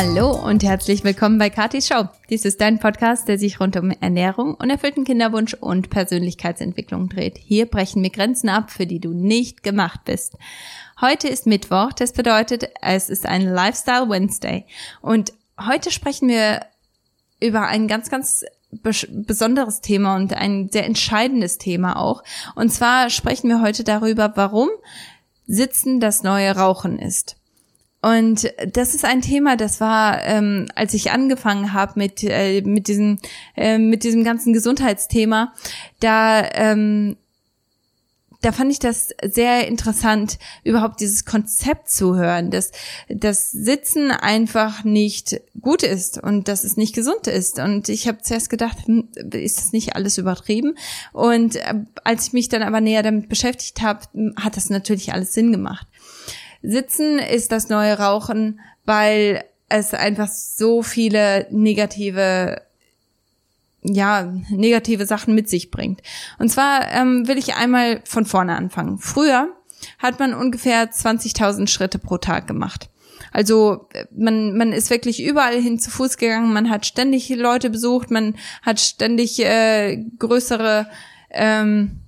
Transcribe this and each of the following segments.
Hallo und herzlich willkommen bei Katis Show. Dies ist dein Podcast, der sich rund um Ernährung, unerfüllten Kinderwunsch und Persönlichkeitsentwicklung dreht. Hier brechen wir Grenzen ab, für die du nicht gemacht bist. Heute ist Mittwoch, das bedeutet, es ist ein Lifestyle Wednesday. Und heute sprechen wir über ein ganz, ganz besonderes Thema und ein sehr entscheidendes Thema auch. Und zwar sprechen wir heute darüber, warum Sitzen das neue Rauchen ist. Und das ist ein Thema, das war, ähm, als ich angefangen habe mit äh, mit diesem äh, mit diesem ganzen Gesundheitsthema, da ähm, da fand ich das sehr interessant, überhaupt dieses Konzept zu hören, dass das Sitzen einfach nicht gut ist und dass es nicht gesund ist. Und ich habe zuerst gedacht, hm, ist das nicht alles übertrieben? Und äh, als ich mich dann aber näher damit beschäftigt habe, hat das natürlich alles Sinn gemacht. Sitzen ist das neue Rauchen, weil es einfach so viele negative ja, negative Sachen mit sich bringt. Und zwar ähm, will ich einmal von vorne anfangen. Früher hat man ungefähr 20.000 Schritte pro Tag gemacht. Also man, man ist wirklich überall hin zu Fuß gegangen, man hat ständig Leute besucht, man hat ständig äh, größere ähm,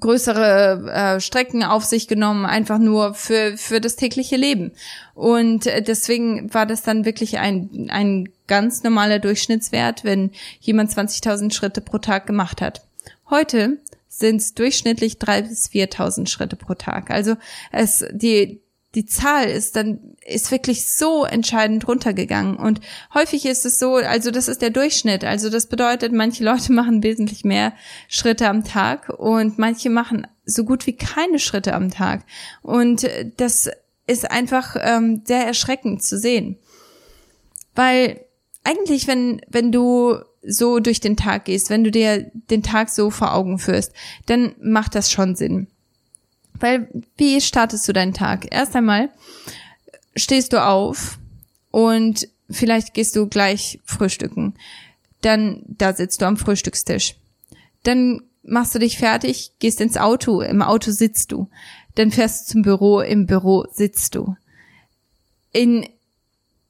größere äh, Strecken auf sich genommen, einfach nur für, für das tägliche Leben. Und äh, deswegen war das dann wirklich ein, ein ganz normaler Durchschnittswert, wenn jemand 20.000 Schritte pro Tag gemacht hat. Heute sind es durchschnittlich drei bis 4.000 Schritte pro Tag. Also es, die, die Zahl ist dann, ist wirklich so entscheidend runtergegangen. Und häufig ist es so, also das ist der Durchschnitt. Also das bedeutet, manche Leute machen wesentlich mehr Schritte am Tag und manche machen so gut wie keine Schritte am Tag. Und das ist einfach ähm, sehr erschreckend zu sehen. Weil eigentlich, wenn, wenn du so durch den Tag gehst, wenn du dir den Tag so vor Augen führst, dann macht das schon Sinn. Weil, wie startest du deinen Tag? Erst einmal stehst du auf und vielleicht gehst du gleich frühstücken. Dann, da sitzt du am Frühstückstisch. Dann machst du dich fertig, gehst ins Auto, im Auto sitzt du. Dann fährst du zum Büro, im Büro sitzt du. In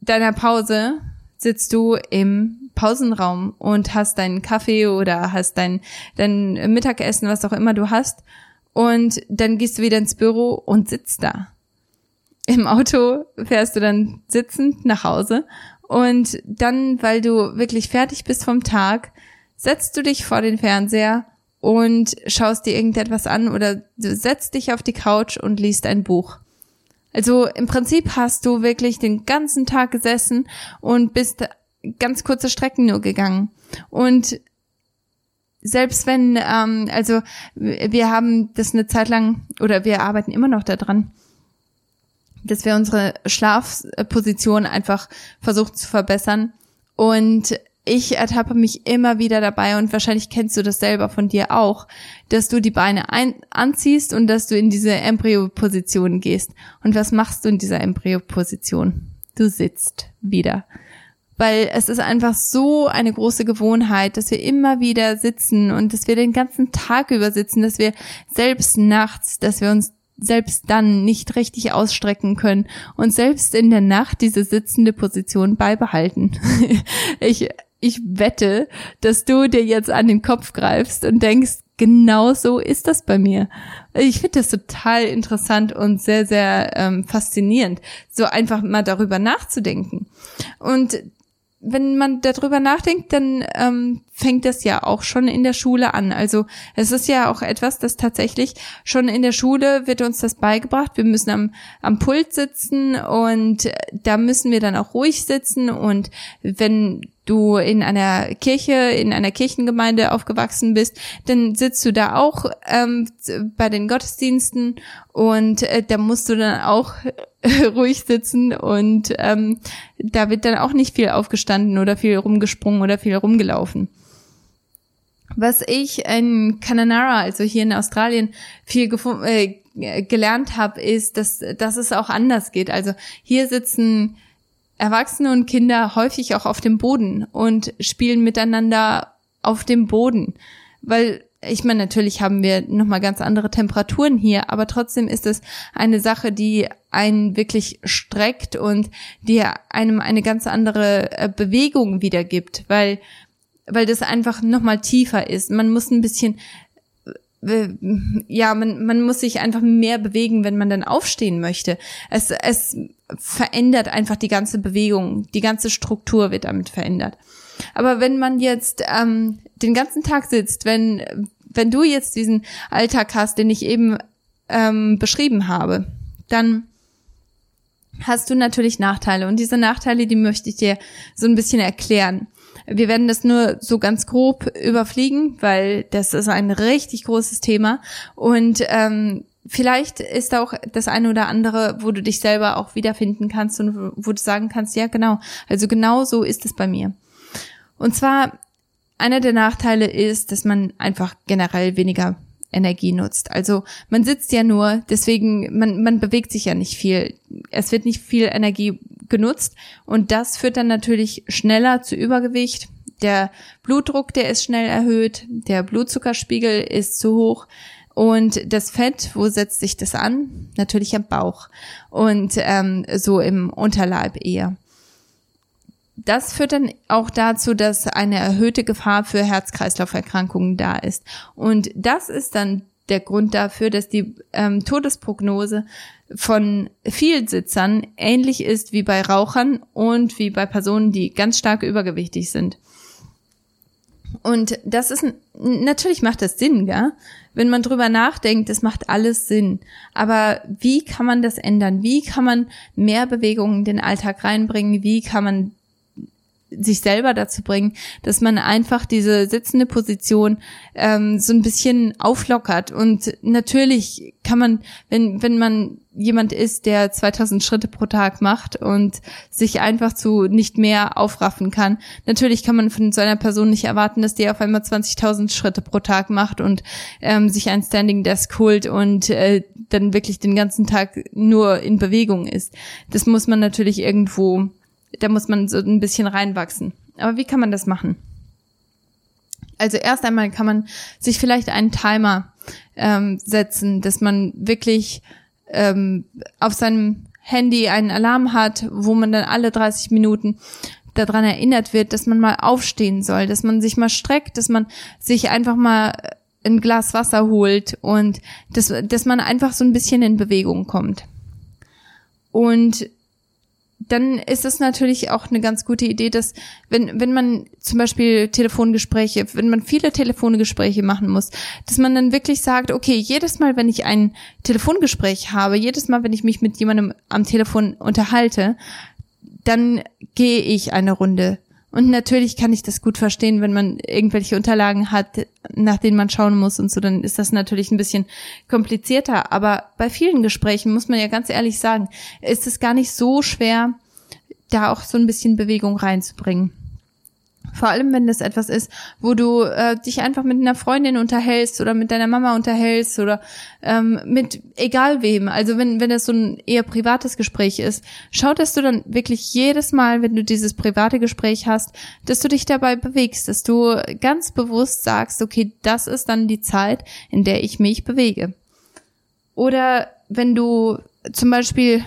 deiner Pause sitzt du im Pausenraum und hast deinen Kaffee oder hast dein, dein Mittagessen, was auch immer du hast und dann gehst du wieder ins Büro und sitzt da. Im Auto fährst du dann sitzend nach Hause und dann, weil du wirklich fertig bist vom Tag, setzt du dich vor den Fernseher und schaust dir irgendetwas an oder du setzt dich auf die Couch und liest ein Buch. Also im Prinzip hast du wirklich den ganzen Tag gesessen und bist ganz kurze Strecken nur gegangen. Und selbst wenn, ähm, also wir haben das eine Zeit lang oder wir arbeiten immer noch daran, dass wir unsere Schlafposition einfach versuchen zu verbessern. Und ich ertappe mich immer wieder dabei und wahrscheinlich kennst du das selber von dir auch, dass du die Beine ein anziehst und dass du in diese Embryo-Position gehst. Und was machst du in dieser Embryo-Position? Du sitzt wieder weil es ist einfach so eine große Gewohnheit, dass wir immer wieder sitzen und dass wir den ganzen Tag über sitzen, dass wir selbst nachts, dass wir uns selbst dann nicht richtig ausstrecken können und selbst in der Nacht diese sitzende Position beibehalten. ich, ich wette, dass du dir jetzt an den Kopf greifst und denkst, genau so ist das bei mir. Ich finde das total interessant und sehr, sehr ähm, faszinierend, so einfach mal darüber nachzudenken. Und wenn man darüber nachdenkt, dann ähm, fängt das ja auch schon in der Schule an. Also es ist ja auch etwas, das tatsächlich schon in der Schule wird uns das beigebracht. Wir müssen am, am Pult sitzen und da müssen wir dann auch ruhig sitzen. Und wenn du in einer Kirche, in einer Kirchengemeinde aufgewachsen bist, dann sitzt du da auch ähm, bei den Gottesdiensten und äh, da musst du dann auch ruhig sitzen und ähm, da wird dann auch nicht viel aufgestanden oder viel rumgesprungen oder viel rumgelaufen. Was ich in Kananara, also hier in Australien, viel äh, gelernt habe, ist, dass, dass es auch anders geht. Also hier sitzen Erwachsene und Kinder häufig auch auf dem Boden und spielen miteinander auf dem Boden, weil ich meine, natürlich haben wir nochmal ganz andere Temperaturen hier, aber trotzdem ist es eine Sache, die einen wirklich streckt und die einem eine ganz andere äh, Bewegung wiedergibt, weil, weil das einfach nochmal tiefer ist. Man muss ein bisschen ja, man, man muss sich einfach mehr bewegen, wenn man dann aufstehen möchte. Es, es verändert einfach die ganze Bewegung, die ganze Struktur wird damit verändert. Aber wenn man jetzt ähm, den ganzen Tag sitzt, wenn, wenn du jetzt diesen Alltag hast, den ich eben ähm, beschrieben habe, dann hast du natürlich Nachteile. Und diese Nachteile, die möchte ich dir so ein bisschen erklären. Wir werden das nur so ganz grob überfliegen, weil das ist ein richtig großes Thema. Und ähm, vielleicht ist auch das eine oder andere, wo du dich selber auch wiederfinden kannst und wo du sagen kannst, ja genau, also genau so ist es bei mir. Und zwar, einer der Nachteile ist, dass man einfach generell weniger Energie nutzt. Also man sitzt ja nur, deswegen, man, man bewegt sich ja nicht viel. Es wird nicht viel Energie genutzt und das führt dann natürlich schneller zu Übergewicht. Der Blutdruck, der ist schnell erhöht, der Blutzuckerspiegel ist zu hoch und das Fett, wo setzt sich das an? Natürlich am Bauch und ähm, so im Unterleib eher das führt dann auch dazu, dass eine erhöhte Gefahr für Herz-Kreislauf-Erkrankungen da ist. Und das ist dann der Grund dafür, dass die ähm, Todesprognose von Vielsitzern ähnlich ist wie bei Rauchern und wie bei Personen, die ganz stark übergewichtig sind. Und das ist, natürlich macht das Sinn, gell? Wenn man drüber nachdenkt, das macht alles Sinn. Aber wie kann man das ändern? Wie kann man mehr Bewegung in den Alltag reinbringen? Wie kann man sich selber dazu bringen, dass man einfach diese sitzende Position ähm, so ein bisschen auflockert. Und natürlich kann man, wenn, wenn man jemand ist, der 2000 Schritte pro Tag macht und sich einfach zu nicht mehr aufraffen kann, natürlich kann man von so einer Person nicht erwarten, dass die auf einmal 20.000 Schritte pro Tag macht und ähm, sich ein Standing Desk holt und äh, dann wirklich den ganzen Tag nur in Bewegung ist. Das muss man natürlich irgendwo da muss man so ein bisschen reinwachsen. Aber wie kann man das machen? Also erst einmal kann man sich vielleicht einen Timer ähm, setzen, dass man wirklich ähm, auf seinem Handy einen Alarm hat, wo man dann alle 30 Minuten daran erinnert wird, dass man mal aufstehen soll, dass man sich mal streckt, dass man sich einfach mal ein Glas Wasser holt und dass, dass man einfach so ein bisschen in Bewegung kommt. Und dann ist es natürlich auch eine ganz gute Idee, dass wenn, wenn man zum Beispiel Telefongespräche, wenn man viele Telefongespräche machen muss, dass man dann wirklich sagt, okay, jedes Mal, wenn ich ein Telefongespräch habe, jedes Mal, wenn ich mich mit jemandem am Telefon unterhalte, dann gehe ich eine Runde. Und natürlich kann ich das gut verstehen, wenn man irgendwelche Unterlagen hat, nach denen man schauen muss und so, dann ist das natürlich ein bisschen komplizierter. Aber bei vielen Gesprächen muss man ja ganz ehrlich sagen, ist es gar nicht so schwer, da auch so ein bisschen Bewegung reinzubringen. Vor allem, wenn das etwas ist, wo du äh, dich einfach mit einer Freundin unterhältst oder mit deiner Mama unterhältst oder ähm, mit egal wem. Also wenn, wenn das so ein eher privates Gespräch ist, schau, dass du dann wirklich jedes Mal, wenn du dieses private Gespräch hast, dass du dich dabei bewegst, dass du ganz bewusst sagst, okay, das ist dann die Zeit, in der ich mich bewege. Oder wenn du zum Beispiel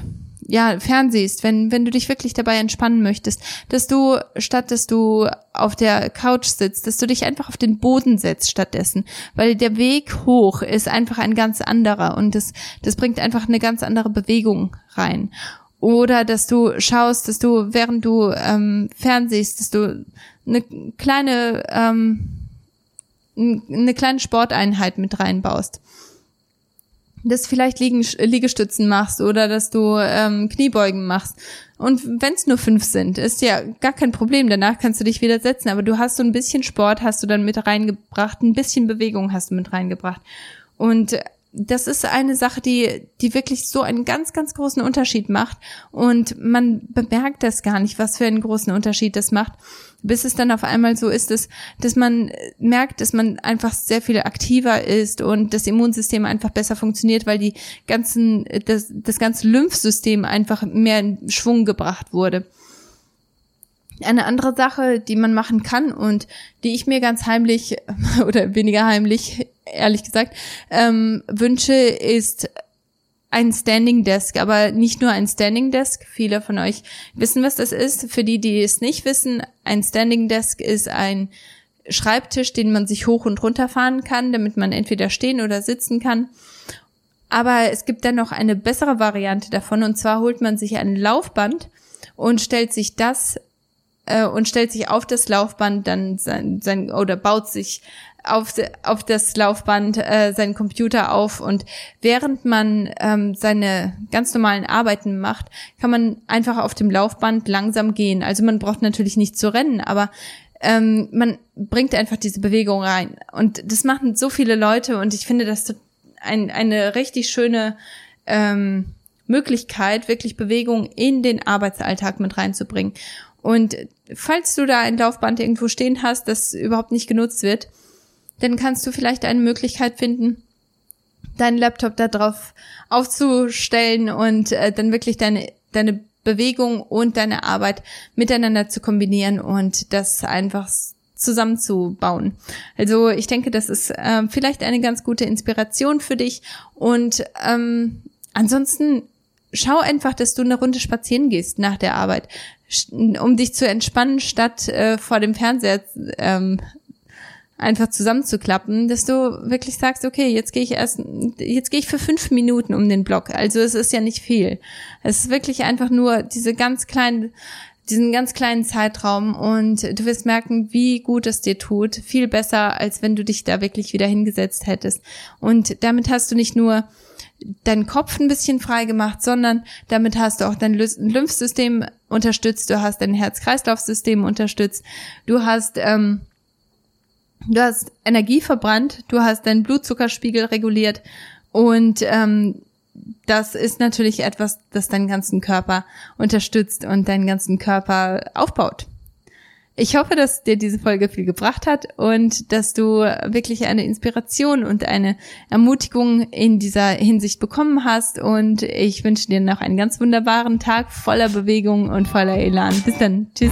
ja, fernsiehst, wenn, wenn du dich wirklich dabei entspannen möchtest, dass du, statt dass du auf der Couch sitzt, dass du dich einfach auf den Boden setzt stattdessen, weil der Weg hoch ist einfach ein ganz anderer und das, das bringt einfach eine ganz andere Bewegung rein. Oder dass du schaust, dass du, während du ähm, fernsiehst, dass du eine kleine, ähm, eine kleine Sporteinheit mit reinbaust dass vielleicht Liegestützen machst oder dass du ähm, Kniebeugen machst. Und wenn es nur fünf sind, ist ja gar kein Problem. Danach kannst du dich wieder setzen. Aber du hast so ein bisschen Sport, hast du dann mit reingebracht, ein bisschen Bewegung hast du mit reingebracht. Und das ist eine Sache, die, die wirklich so einen ganz, ganz großen Unterschied macht. Und man bemerkt das gar nicht, was für einen großen Unterschied das macht bis es dann auf einmal so ist, dass, dass man merkt, dass man einfach sehr viel aktiver ist und das Immunsystem einfach besser funktioniert, weil die ganzen, das, das ganze Lymphsystem einfach mehr in Schwung gebracht wurde. Eine andere Sache, die man machen kann und die ich mir ganz heimlich oder weniger heimlich, ehrlich gesagt, ähm, wünsche, ist ein Standing Desk, aber nicht nur ein Standing Desk. Viele von euch wissen, was das ist. Für die, die es nicht wissen, ein Standing Desk ist ein Schreibtisch, den man sich hoch und runter fahren kann, damit man entweder stehen oder sitzen kann. Aber es gibt dann noch eine bessere Variante davon und zwar holt man sich ein Laufband und stellt sich das äh, und stellt sich auf das Laufband dann sein, sein oder baut sich auf, auf das Laufband äh, seinen Computer auf und während man ähm, seine ganz normalen Arbeiten macht, kann man einfach auf dem Laufband langsam gehen. Also man braucht natürlich nicht zu rennen, aber ähm, man bringt einfach diese Bewegung rein. Und das machen so viele Leute und ich finde das ein, eine richtig schöne ähm, Möglichkeit, wirklich Bewegung in den Arbeitsalltag mit reinzubringen. Und falls du da ein Laufband irgendwo stehen hast, das überhaupt nicht genutzt wird, dann kannst du vielleicht eine Möglichkeit finden, deinen Laptop da drauf aufzustellen und äh, dann wirklich deine, deine Bewegung und deine Arbeit miteinander zu kombinieren und das einfach zusammenzubauen. Also ich denke, das ist äh, vielleicht eine ganz gute Inspiration für dich und ähm, ansonsten schau einfach, dass du eine Runde spazieren gehst nach der Arbeit, um dich zu entspannen, statt äh, vor dem Fernseher ähm, einfach zusammenzuklappen, dass du wirklich sagst, okay, jetzt gehe ich erst, jetzt gehe ich für fünf Minuten um den Block. Also es ist ja nicht viel. Es ist wirklich einfach nur diese ganz kleinen, diesen ganz kleinen Zeitraum und du wirst merken, wie gut es dir tut. Viel besser, als wenn du dich da wirklich wieder hingesetzt hättest. Und damit hast du nicht nur deinen Kopf ein bisschen frei gemacht, sondern damit hast du auch dein Lymphsystem unterstützt, du hast dein Herz-Kreislauf-System unterstützt, du hast ähm, du hast Energie verbrannt, du hast deinen Blutzuckerspiegel reguliert und ähm, das ist natürlich etwas, das deinen ganzen Körper unterstützt und deinen ganzen Körper aufbaut. Ich hoffe, dass dir diese Folge viel gebracht hat und dass du wirklich eine Inspiration und eine Ermutigung in dieser Hinsicht bekommen hast. Und ich wünsche dir noch einen ganz wunderbaren Tag voller Bewegung und voller Elan. Bis dann. Tschüss.